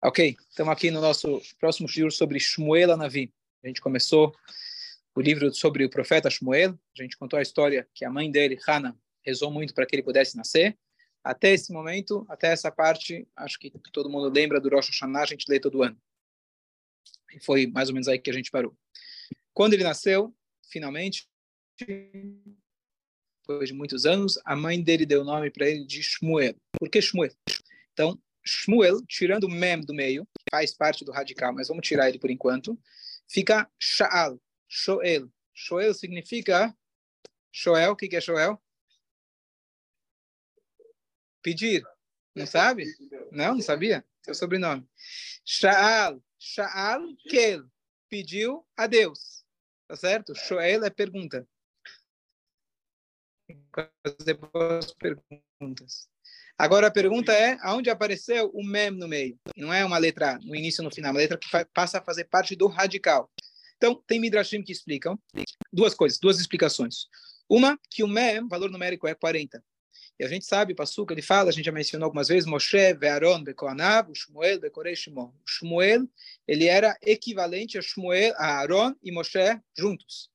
Ok, estamos aqui no nosso próximo livro sobre Shmuel Anavi. A gente começou o livro sobre o profeta Shmuel. A gente contou a história que a mãe dele, Hannah, rezou muito para que ele pudesse nascer. Até esse momento, até essa parte, acho que todo mundo lembra do Rosh Hashanah, a gente lê todo ano. E foi mais ou menos aí que a gente parou. Quando ele nasceu, finalmente, depois de muitos anos, a mãe dele deu o nome para ele de Shmuel. Por que Shmuel? Então, Shmuel, tirando o mem do meio, que faz parte do radical, mas vamos tirar ele por enquanto, fica Sha'al, Shoel. Shoel significa Shoel, o que é Shoel? Pedir. Não sabe? Não, não sabia? Seu sobrenome. Sha'al, Sha'al Kel. Pediu a Deus. Tá certo? Shoel é pergunta. Boas perguntas. Agora a pergunta é, aonde apareceu o mem no meio? Não é uma letra no início e no final, é uma letra que passa a fazer parte do radical. Então, tem midrashim que explicam duas coisas, duas explicações. Uma, que o mem, valor numérico é 40. E a gente sabe, o Passuca, ele fala, a gente já mencionou algumas vezes, Moshe, Ve'aron, Bekoanav, Shmuel, Bekorei, Shimon. Shmuel, ele era equivalente a Shmuel, a Aaron e Moshe juntos.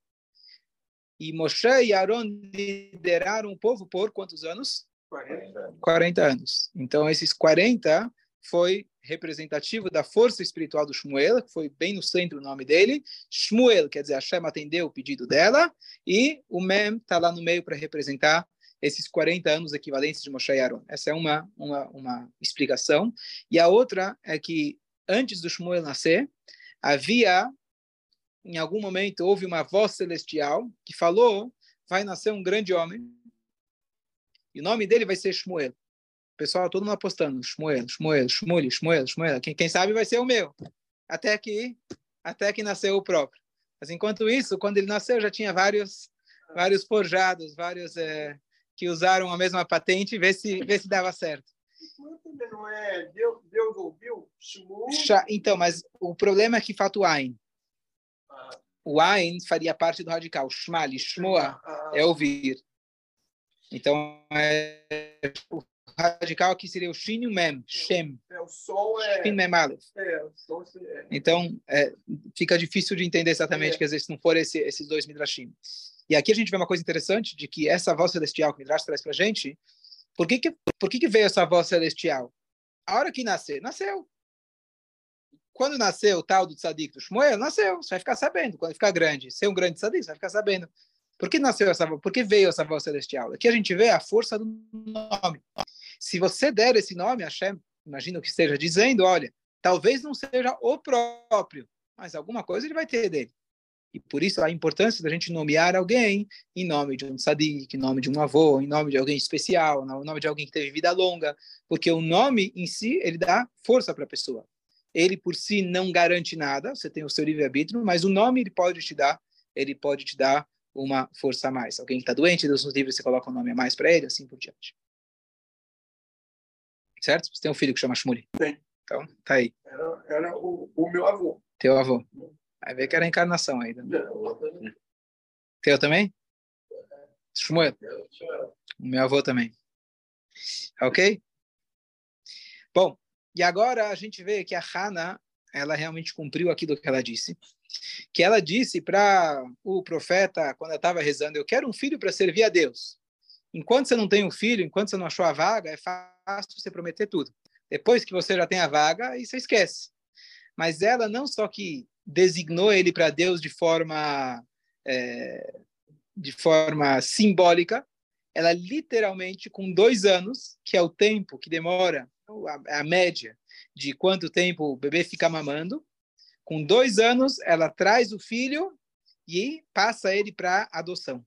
E Moshe e Aaron lideraram o povo por quantos anos? 40 anos. Então, esses 40 foi representativo da força espiritual do Shmuel, que foi bem no centro o nome dele. Shmuel, quer dizer, Hashem atendeu o pedido dela, e o Mem está lá no meio para representar esses 40 anos equivalentes de Moshe Aaron. Essa é uma, uma, uma explicação. E a outra é que, antes do Shmuel nascer, havia, em algum momento, houve uma voz celestial que falou, vai nascer um grande homem, e o nome dele vai ser Shmuel. O pessoal todo mundo apostando. Shmuel, Shmuel, Shmuel, Shmuel, Shmuel. Quem, quem sabe vai ser o meu. Até que, até que nasceu o próprio. Mas enquanto isso, quando ele nasceu, já tinha vários, vários forjados, vários é, que usaram a mesma patente, ver se, ver se dava certo. Então, mas o problema é que falta o Ain. O Ain faria parte do radical. Shmali, Shmoa, é ouvir. Então, é, o radical aqui seria o Shin e o Mem, Shem. É, o som é... Shin Mem Aleph. É, o som é... Então, é, fica difícil de entender exatamente, é. quer dizer, se não for esse, esses dois Midrashim. E aqui a gente vê uma coisa interessante, de que essa voz celestial que o Midrash traz para a gente, por que que, por que que veio essa voz celestial? A hora que nascer, nasceu. Quando nasceu o tal do tzadik do Shmuel, nasceu, você vai ficar sabendo. Quando ficar grande, ser um grande tzadik, você vai ficar sabendo. Por que nasceu essa? Por que veio essa voz celestial? Aqui a gente vê a força do nome. Se você der esse nome, Hashem, imagino que esteja dizendo, olha, talvez não seja o próprio, mas alguma coisa ele vai ter dele. E por isso a importância da gente nomear alguém em nome de um tzadik, em nome de um avô, em nome de alguém especial, em nome de alguém que teve vida longa, porque o nome em si, ele dá força para a pessoa. Ele por si não garante nada, você tem o seu livre-arbítrio, mas o nome ele pode te dar, ele pode te dar uma força a mais. Alguém que está doente, Deus nos livre, você coloca um nome a mais para ele, assim por diante. Certo? Você tem um filho que chama Shmuli? Tem. Então, tá aí. Era, era o, o, meu avô. Teu avô. Vai ver que era a encarnação ainda. Né? Teu também? Shmuel? O meu avô também. Ok? Bom, e agora a gente vê que a Hannah, ela realmente cumpriu aquilo que ela disse que ela disse para o profeta, quando ela estava rezando, eu quero um filho para servir a Deus. Enquanto você não tem um filho, enquanto você não achou a vaga, é fácil você prometer tudo. Depois que você já tem a vaga, aí você esquece. Mas ela não só que designou ele para Deus de forma é, de forma simbólica, ela literalmente com dois anos, que é o tempo que demora a, a média de quanto tempo o bebê fica mamando, com dois anos, ela traz o filho e passa ele para adoção.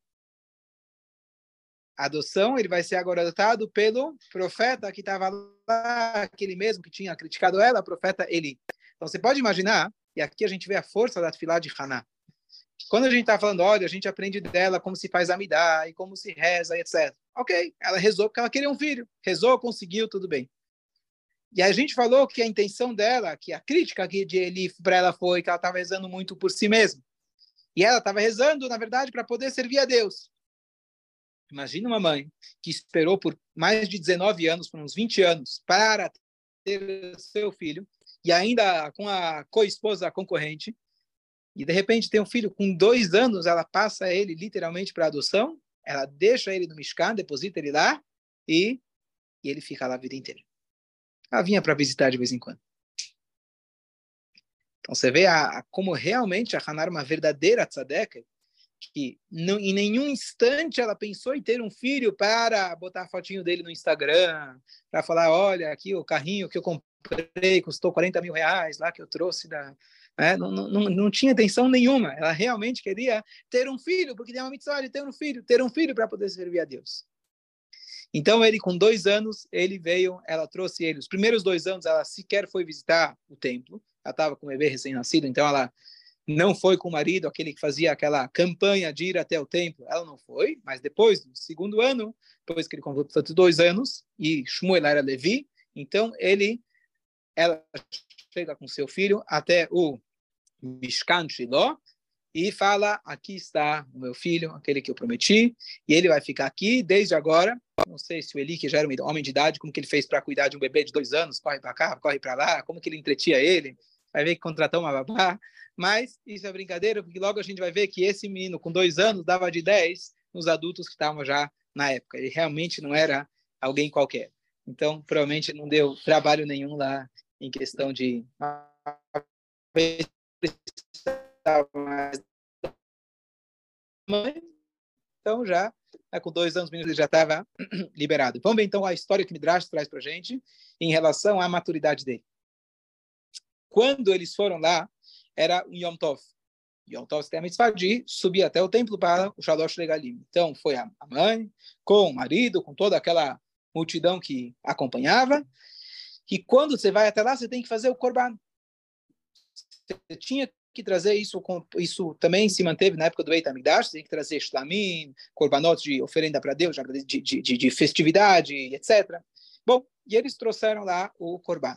Adoção, ele vai ser agora adotado pelo profeta que estava lá, aquele mesmo que tinha criticado ela, o profeta Eli. Então, você pode imaginar, e aqui a gente vê a força da filha de Haná. Quando a gente está falando, olha, a gente aprende dela como se faz amidá e como se reza, etc. Ok, ela rezou porque ela queria um filho. Rezou, conseguiu, tudo bem. E a gente falou que a intenção dela, que a crítica aqui de Eli para ela foi que ela estava rezando muito por si mesma. E ela estava rezando, na verdade, para poder servir a Deus. Imagina uma mãe que esperou por mais de 19 anos, por uns 20 anos, para ter seu filho, e ainda com a co-esposa concorrente, e de repente tem um filho com dois anos, ela passa ele literalmente para adoção, ela deixa ele no Mishkan, deposita ele lá, e, e ele fica lá a vida inteira. Ela vinha para visitar de vez em quando. Então você vê a, a, como realmente a Hanar é uma verdadeira tzadeka, que não, em nenhum instante ela pensou em ter um filho para botar a fotinho dele no Instagram, para falar, olha, aqui o carrinho que eu comprei custou 40 mil reais, lá que eu trouxe da... Né? Não, não, não, tinha intenção nenhuma. Ela realmente queria ter um filho, porque tem uma mitzvah de ter um filho, ter um filho para poder servir a Deus. Então, ele, com dois anos, ele veio, ela trouxe ele. Os primeiros dois anos, ela sequer foi visitar o templo. Ela estava com o bebê recém-nascido, então ela não foi com o marido, aquele que fazia aquela campanha de ir até o templo. Ela não foi, mas depois do segundo ano, depois que ele completou dois anos, e Shmuel era Levi, então ele, ela chega com seu filho até o Mishkan Shiloh, e fala: Aqui está o meu filho, aquele que eu prometi, e ele vai ficar aqui desde agora. Não sei se o Eli, que já era um homem de idade, como que ele fez para cuidar de um bebê de dois anos, corre para cá, corre para lá, como que ele entretia ele. Vai ver que contratou uma babá. Mas isso é brincadeira, porque logo a gente vai ver que esse menino com dois anos dava de 10 nos adultos que estavam já na época. Ele realmente não era alguém qualquer. Então, provavelmente não deu trabalho nenhum lá em questão de mais mãe, então já né, com dois anos ele já estava liberado. Vamos ver então a história que Midrash traz para gente em relação à maturidade dele. Quando eles foram lá, era um Yom Tov. Yom Tov tem a mitzvah de subir até o templo para o Shalosh Legalim. Então foi a mãe com o marido, com toda aquela multidão que acompanhava. E quando você vai até lá, você tem que fazer o korban. Você tinha que trazer isso, isso também se manteve na época do Beit HaMikdash, tem que trazer shlamim, korbanot de oferenda para Deus, de, de, de, de, festividade, etc. Bom, e eles trouxeram lá o korban.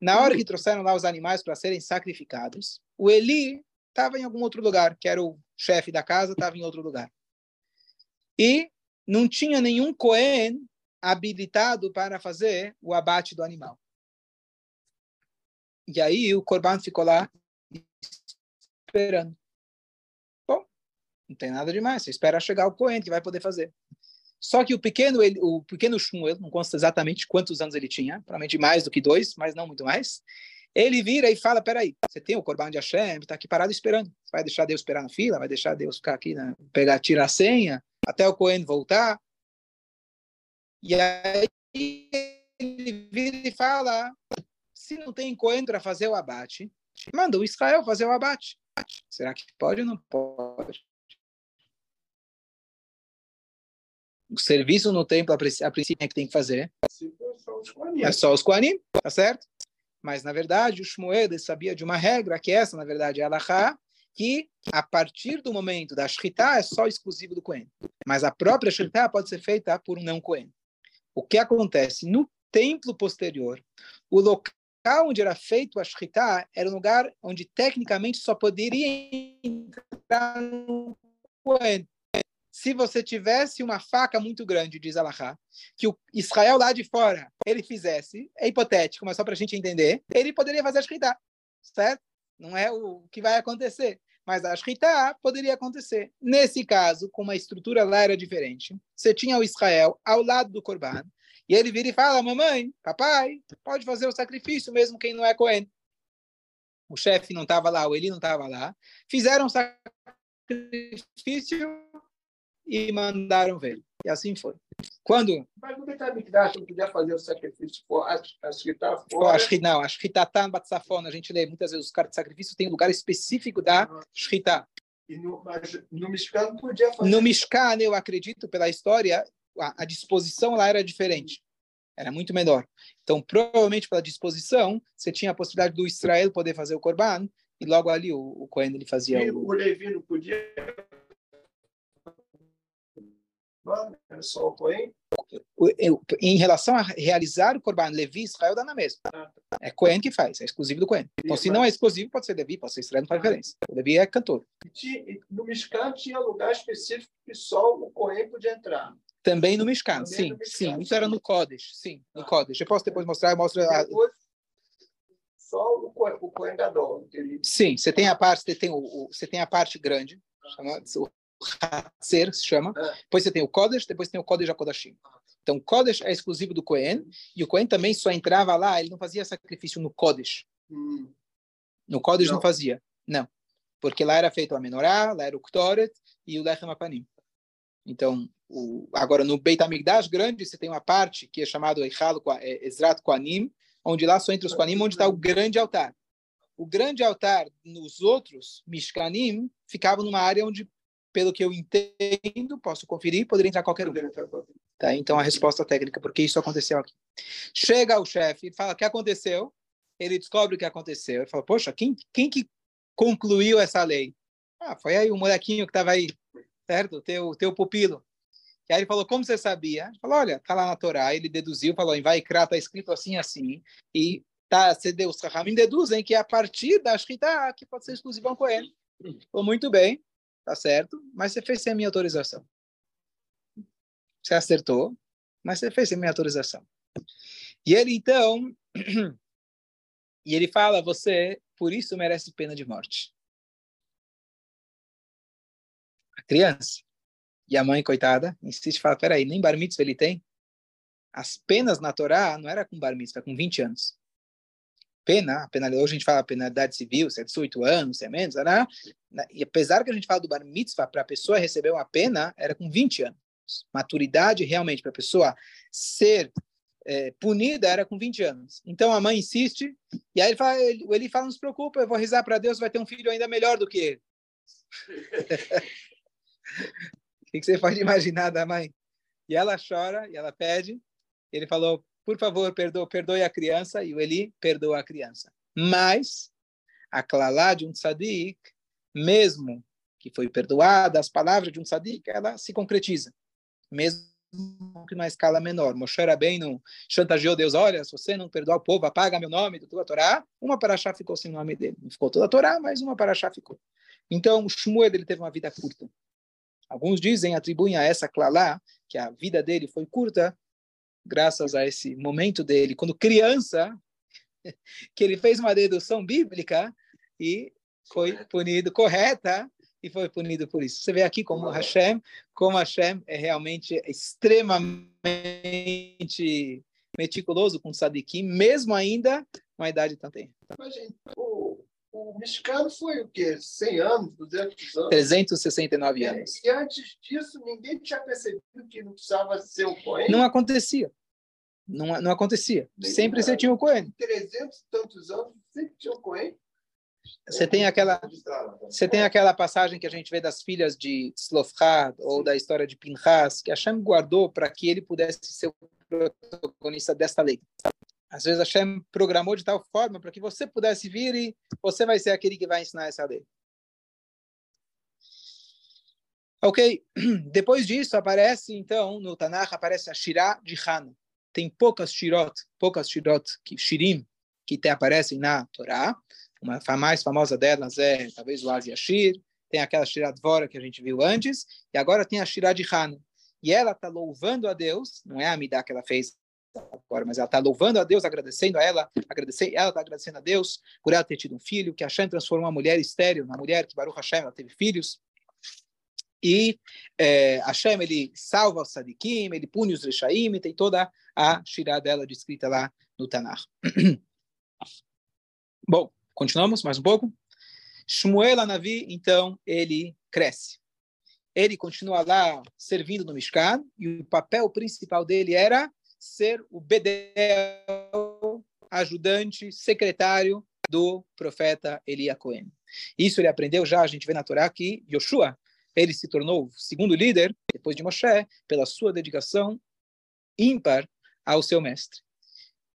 Na hora que trouxeram lá os animais para serem sacrificados, o Eli estava em algum outro lugar, que era o chefe da casa, estava em outro lugar. E não tinha nenhum Cohen habilitado para fazer o abate do animal. E aí o Corban ficou lá esperando. Bom, não tem nada demais. Você espera chegar o Cohen que vai poder fazer. Só que o pequeno, ele, o pequeno Shmuel, não consta exatamente quantos anos ele tinha, provavelmente mais do que dois, mas não muito mais. Ele vira e fala: Peraí, você tem o Corban de Hashem, está aqui parado esperando. Você vai deixar Deus esperar na fila? Vai deixar Deus ficar aqui, né, pegar, tirar a senha, até o Cohen voltar? E aí ele vira e fala: Se não tem Cohen para fazer o abate, manda o Israel fazer o abate. Será que pode ou não pode? O serviço no templo, a princípio, é que tem que fazer. É só os Koanim, tá certo? Mas, na verdade, o Shmuel sabia de uma regra, que essa, na verdade, é a Alahá, que a partir do momento da Shritá é só exclusivo do Kohen. Mas a própria Shritá pode ser feita por um não Kohen. O que acontece? No templo posterior, o local local onde era feito a Shritá era um lugar onde tecnicamente só poderia entrar no Cohen. Se você tivesse uma faca muito grande, diz Alahá, que o Israel lá de fora ele fizesse, é hipotético, mas só para a gente entender, ele poderia fazer a certo? Não é o que vai acontecer mas a Shritá poderia acontecer. Nesse caso, com uma estrutura lá era diferente. Você tinha o Israel ao lado do Corban, e ele vira e fala: Mamãe, papai, pode fazer o sacrifício mesmo quem não é Cohen. O chefe não estava lá, o Eli não estava lá. Fizeram o sacrifício e mandaram ver. E assim foi. Quando. Mas no Betamigdash não podia fazer o sacrifício fora, acho que está fora. Acho que não, acho que está tá Batsafona. A gente lê muitas vezes os cartas de sacrifício tem um lugar específico da Shritá. E no, mas no Mishkan não podia fazer. No Mishkan, eu acredito, pela história, a, a disposição lá era diferente. Era muito menor. Então, provavelmente pela disposição, você tinha a possibilidade do Israel poder fazer o Corban, e logo ali o, o Cohen ele fazia e o... o Levi não podia era só o Cohen? Em relação a realizar o Corban Levi, Israel dá na mesma. Ah, tá. É Cohen que faz, é exclusivo do Cohen. Então, se não é exclusivo, pode ser Levi, pode ser Israel, não faz diferença. O Levi é cantor. No Mishkan tinha lugar específico que só o Cohen podia entrar. Também no Mishkan, sim, no Mishkan. sim. Isso era no Kodesh, sim, no ah. Kodesh. Eu posso depois mostrar, eu mostro a... só o, o Cohen Gadol. Sim, você tem a parte, você tem, o, o você tem a parte grande, chama, o Hatzer se chama. É. Depois você tem o Kodesh, depois tem o Kodesh HaKodashim. Então, o Kodesh é exclusivo do Cohen, e o Cohen também só entrava lá, ele não fazia sacrifício no Kodesh. Hum. No Kodesh não. não. fazia, não. Porque lá era feito a Menorá, lá era o Ktoret e o Lechem Apanim. Então, o, agora no Beit HaMikdash grande, você tem uma parte que é chamado Eichal é, Ezrat Koanim, onde lá só entre os Koanim, onde está o grande altar. O grande altar nos outros Mishkanim ficava numa área onde pelo que eu entendo, posso conferir, poderia entrar qualquer um. Tá? Então, a resposta técnica, porque isso aconteceu aqui. Chega o chefe, fala o que aconteceu, ele descobre o que aconteceu, ele fala, poxa, quem, quem que concluiu essa lei? Ah, foi aí o molequinho que estava aí, certo? O teu, teu pupilo. E aí ele falou, como você sabia? Ele falou, olha, tá lá na Torá, ele deduziu, falou, em Vaikra está escrito assim, assim, e tá, você os Rahamim deduzem que é a partir da Shkita que pode ser exclusiva com ele. Falou, muito bem, tá certo, mas você fez sem a minha autorização. Você acertou, mas você fez sem a minha autorização. E ele então, e ele fala, você por isso merece pena de morte. A criança e a mãe, coitada, insiste e fala, peraí, nem bar mitzvah ele tem? As penas na Torá não era com bar mitzvah, com 20 anos pena, a pena, hoje a gente fala penalidade civil, se é 18 anos, se é menos, né? e apesar que a gente fala do bar mitzvah, para a pessoa receber uma pena, era com 20 anos. Maturidade realmente para a pessoa ser é, punida era com 20 anos. Então a mãe insiste, e aí ele fala, ele, ele fala não se preocupa, eu vou rezar para Deus, vai ter um filho ainda melhor do que ele. que, que você pode imaginar da mãe? E ela chora, e ela pede, ele falou, por favor, perdoe, perdoe a criança, e o Eli perdoa a criança. Mas a clalá de um tzadik, mesmo que foi perdoada, as palavras de um tzadik, ela se concretiza, mesmo que numa escala menor. Moshe não chantageou Deus, olha, se você não perdoar o povo, apaga meu nome do tua Torá. Uma paraxá ficou sem o nome dele. Não ficou toda a Torá, mas uma paraxá ficou. Então, Shmuel ele teve uma vida curta. Alguns dizem, atribuem a essa clalá, que a vida dele foi curta, graças a esse momento dele, quando criança, que ele fez uma dedução bíblica e foi punido correta e foi punido por isso. Você vê aqui como Hashem, como Hashem é realmente extremamente meticuloso com Sadikim, mesmo ainda uma idade tão gente, o, mexicano foi o quê? 100 anos, 200 anos? 369 anos. E, e antes disso, ninguém tinha percebido que não precisava ser o Cohen? Não acontecia. Não, não acontecia. Nem sempre você tinha o Cohen. 300 e tantos anos, sempre tinha o Cohen. Você tem aquela você tem aquela passagem que a gente vê das filhas de Tzlofchad ou da história de Pinchas que Hashem guardou para que ele pudesse ser o protagonista desta lei. Às vezes Hashem programou de tal forma para que você pudesse vir e você vai ser aquele que vai ensinar essa lei. Ok, depois disso aparece então no Tanakh aparece a Shirah de Hana. Tem poucas shirot, poucas shirot, que, shirim, que te aparecem na Torá. Uma a mais famosa delas é talvez o Az Yashir, tem aquela Shirah Dvora que a gente viu antes, e agora tem a Shirah de Hana. E ela está louvando a Deus, não é a Midah que ela fez agora, mas ela está louvando a Deus, agradecendo a ela, agradecendo, ela está agradecendo a Deus por ela ter tido um filho, que Hashem transformou uma mulher estéril na mulher que Baruch Hashem ela teve filhos. E é, Hashem, ele salva os sadikim, ele pune os rechaim, tem toda a shirá dela descrita lá no Tanakh. Bom, continuamos mais um pouco. Shmuel Anavi, então, ele cresce. Ele continua lá servindo no Mishkan, e o papel principal dele era ser o Bedel, ajudante, secretário do profeta Elia Cohen. Isso ele aprendeu já, a gente vê na Torá que Yoshua, ele se tornou o segundo líder, depois de Moshe, pela sua dedicação ímpar ao seu mestre.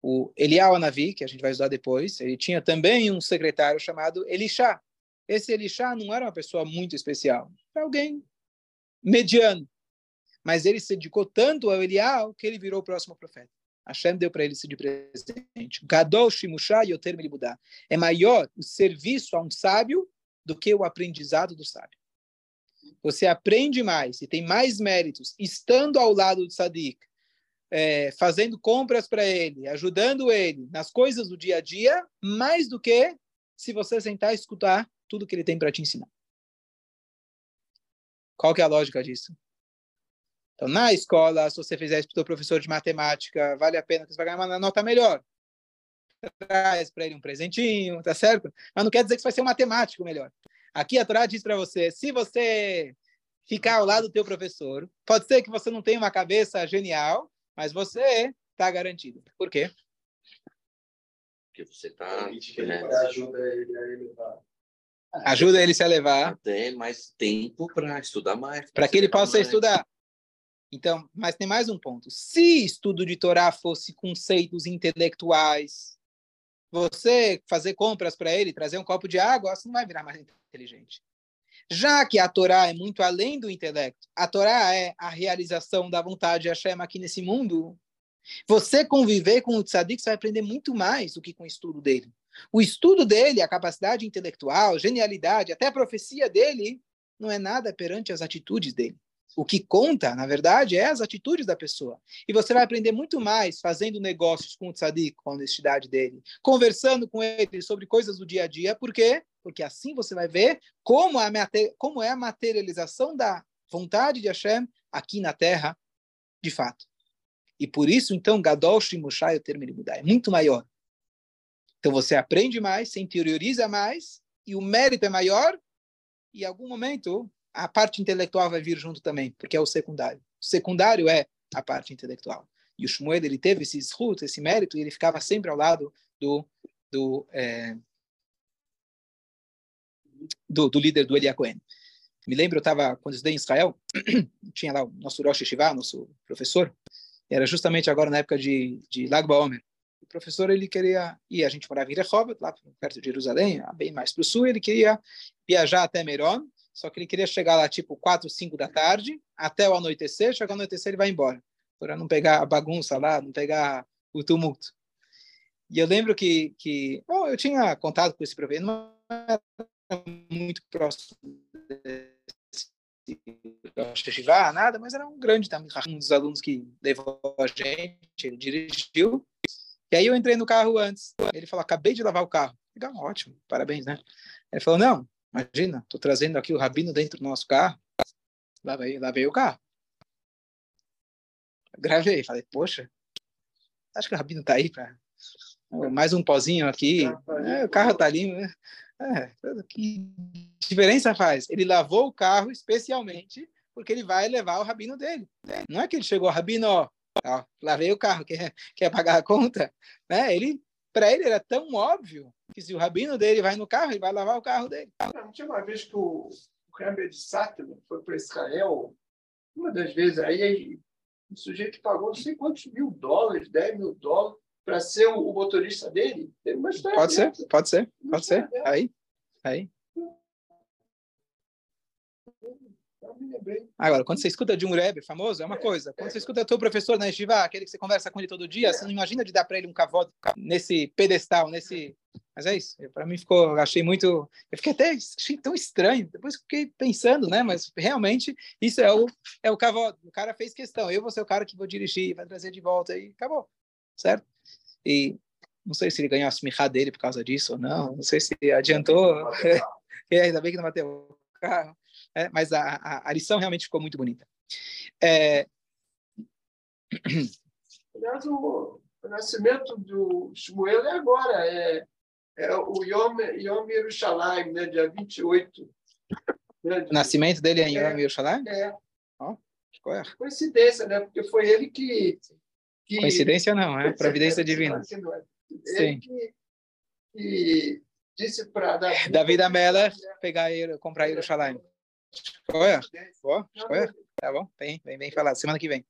O Elial Anavi, que a gente vai estudar depois, ele tinha também um secretário chamado Elisha. Esse Elisha não era uma pessoa muito especial, era alguém mediano mas ele se dedicou tanto ao Elial que ele virou o próximo profeta. Hashem deu para ele isso de presente. Gadol Shimusha Yoter Melibudá. É maior o serviço a um sábio do que o aprendizado do sábio. Você aprende mais e tem mais méritos estando ao lado do Sadik é, fazendo compras para ele, ajudando ele nas coisas do dia a dia, mais do que se você sentar e escutar tudo que ele tem para te ensinar. Qual que é a lógica disso? Então, na escola, se você fizer isso para o professor de matemática, vale a pena que você vai ganhar uma nota melhor. Traz para ele um presentinho, tá certo? Mas não quer dizer que você vai ser um matemático melhor. Aqui a Torá diz para você, se você ficar ao lado do teu professor, pode ser que você não tenha uma cabeça genial, mas você está garantido. Por quê? Porque você está... Né? Ajuda ele a elevar. Ajuda ele se elevar. Tem mais tempo para estudar mais. Para que ele possa mais. estudar. Então, mas tem mais um ponto. Se estudo de Torá fosse conceitos intelectuais, você fazer compras para ele, trazer um copo de água, você não vai virar mais inteligente. Já que a Torá é muito além do intelecto, a Torá é a realização da vontade de Hashem aqui nesse mundo, você conviver com o tzadik, você vai aprender muito mais do que com o estudo dele. O estudo dele, a capacidade intelectual, genialidade, até a profecia dele, não é nada perante as atitudes dele. O que conta, na verdade, é as atitudes da pessoa. E você vai aprender muito mais fazendo negócios com o tzadik, com a honestidade dele, conversando com ele sobre coisas do dia a dia. Por quê? Porque assim você vai ver como, a, como é a materialização da vontade de Hashem aqui na Terra, de fato. E por isso, então, Gadol Shimushai, o termo mudar, é muito maior. Então você aprende mais, se interioriza mais, e o mérito é maior, e em algum momento a parte intelectual vai vir junto também, porque é o secundário. O secundário é a parte intelectual. E o Shmuel, ele teve esse escuto, esse mérito, e ele ficava sempre ao lado do, do, é, do, do, líder do Elia Cohen. Me lembro, eu estava, quando eu estudei em Israel, tinha lá o nosso Rosh Hashivá, nosso professor, era justamente agora na época de, de Lag Baomer. O professor, ele queria ir, a gente morava em Rehoboth, lá perto de Jerusalém, bem mais para o sul, ele queria viajar até Meron, só que ele queria chegar lá tipo 4, 5 da tarde, até o anoitecer, chegar ao anoitecer ele vai embora, para não pegar a bagunça lá, não pegar o tumulto. E eu lembro que, que bom, eu tinha contato com esse professor, não era muito próximo desse nada, mas era um grande também, um dos alunos que levou a gente, ele dirigiu. E aí eu entrei no carro antes. Ele falou: acabei de lavar o carro. Legal, ótimo, parabéns, né? Ele falou: não, Imagina, estou trazendo aqui o rabino dentro do nosso carro. Lavei, lavei o carro. Gravei, falei, poxa, acho que o rabino está aí para mais um pozinho aqui. É, o carro está limpo. Né? É, que diferença faz? Ele lavou o carro especialmente porque ele vai levar o rabino dele. Não é que ele chegou, rabino, ó, ó lavei o carro, quer, quer pagar a conta? Né? Ele para ele era tão óbvio que se o rabino dele vai no carro, ele vai lavar o carro dele. Não, tinha uma vez que o, o Rebbe de Sátana foi para Israel, uma das vezes aí, o sujeito pagou não sei quantos mil dólares, 10 mil dólares, para ser o, o, motorista dele. pode ser, pode ser, pode ser. Aí, aí. Agora, quando você escuta de um Rebbe famoso, é uma coisa. Quando você escuta teu professor na Yeshiva, aquele que você conversa com ele todo dia, você não imagina de dar para ele um cavalo nesse pedestal, nesse... Mas é isso. Para mim ficou, achei muito... Eu fiquei até, achei tão estranho. Depois fiquei pensando, né? Mas realmente isso é o, é o cavalo. O cara fez questão. Eu vou ser o cara que vou dirigir, vai trazer de volta e acabou. Certo? E não sei se ele ganhou a smirra dele por causa disso ou não. Não sei se adiantou. é, ainda bem que não bateu o carro é, mas a, a, a, lição realmente ficou muito bonita. É... Aliás, o, o, nascimento do Shmuel é agora, é, é o Yom, Yom Yerushalayim, né, dia 28. Né, de... O nascimento dele é em Yom Yerushalayim? É. Oh, Coincidência, né? Porque foi ele que. que... Coincidência não, é providência divina. Ele Sim. que, que disse para Davi. Davi da Mela pegar comprar Yerushalayim. Escolha? Boa, escolha. Tá bom, bem, bem, bem falado. Semana que vem.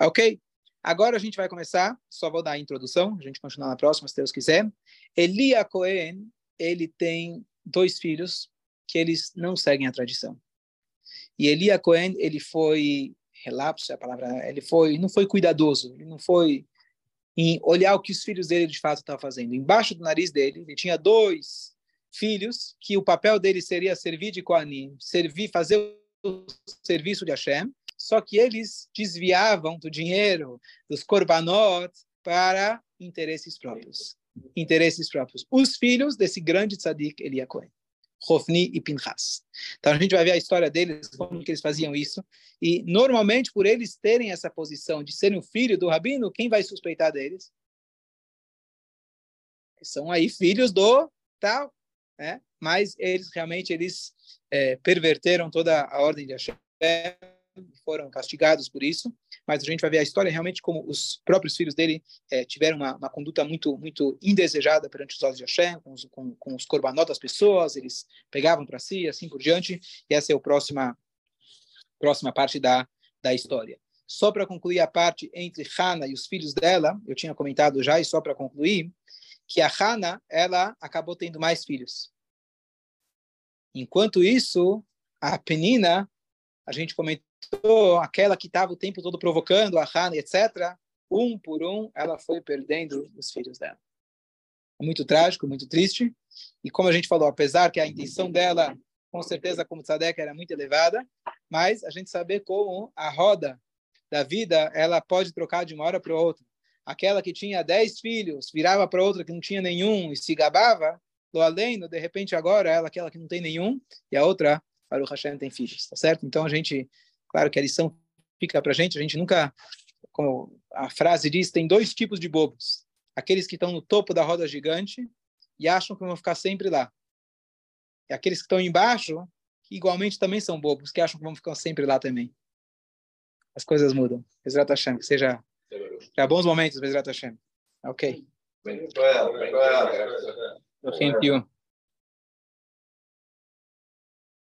Ok? Agora a gente vai começar. Só vou dar a introdução. A gente continua na próxima, se Deus quiser. Elia Cohen, ele tem dois filhos que eles não seguem a tradição. E Elia Cohen, ele foi relapso, é a palavra, ele foi, não foi cuidadoso, ele não foi em olhar o que os filhos dele de fato estavam fazendo. Embaixo do nariz dele, ele tinha dois filhos, que o papel deles seria servir de Koanim, servir, fazer o serviço de Hashem, só que eles desviavam do dinheiro dos korbanot para interesses próprios. Interesses próprios. Os filhos desse grande tzadik Elia Cohen. Hofni e Pinchas. Então a gente vai ver a história deles, como que eles faziam isso. E normalmente, por eles terem essa posição de serem o filho do rabino, quem vai suspeitar deles? São aí filhos do tal, né? Mas eles realmente eles é, perverteram toda a ordem de Hashem, foram castigados por isso. Mas a gente vai ver a história realmente como os próprios filhos dele é, tiveram uma, uma, conduta muito muito indesejada perante os olhos de Hashem, com os, com, com os korbanot das pessoas, eles pegavam para si, assim por diante. E essa é a próxima próxima parte da da história. Só para concluir a parte entre Hana e os filhos dela, eu tinha comentado já, e só para concluir, que a Hana, ela acabou tendo mais filhos. Enquanto isso, a Penina, a gente comentou, aquela que estava o tempo todo provocando a Hana, etc., um por um, ela foi perdendo os filhos dela. É muito trágico, muito triste. E como a gente falou, apesar que a intenção dela, com certeza, como Tzadek, era muito elevada, mas a gente sabe como a roda da vida, ela pode trocar de uma hora para outra. Aquela que tinha dez filhos, virava para outra que não tinha nenhum e se gabava, do além, de repente agora ela aquela que não tem nenhum e a outra, o Hashem, tem filhos, tá certo? Então a gente, claro que a lição fica para a gente, a gente nunca, como a frase diz, tem dois tipos de bobos. Aqueles que estão no topo da roda gigante e acham que vão ficar sempre lá. E aqueles que estão embaixo, que igualmente também são bobos, que acham que vão ficar sempre lá também. As coisas mudam. Bezrat Hashem, que seja, seja bons momentos, Bezrat Hashem. Ok. Thank you.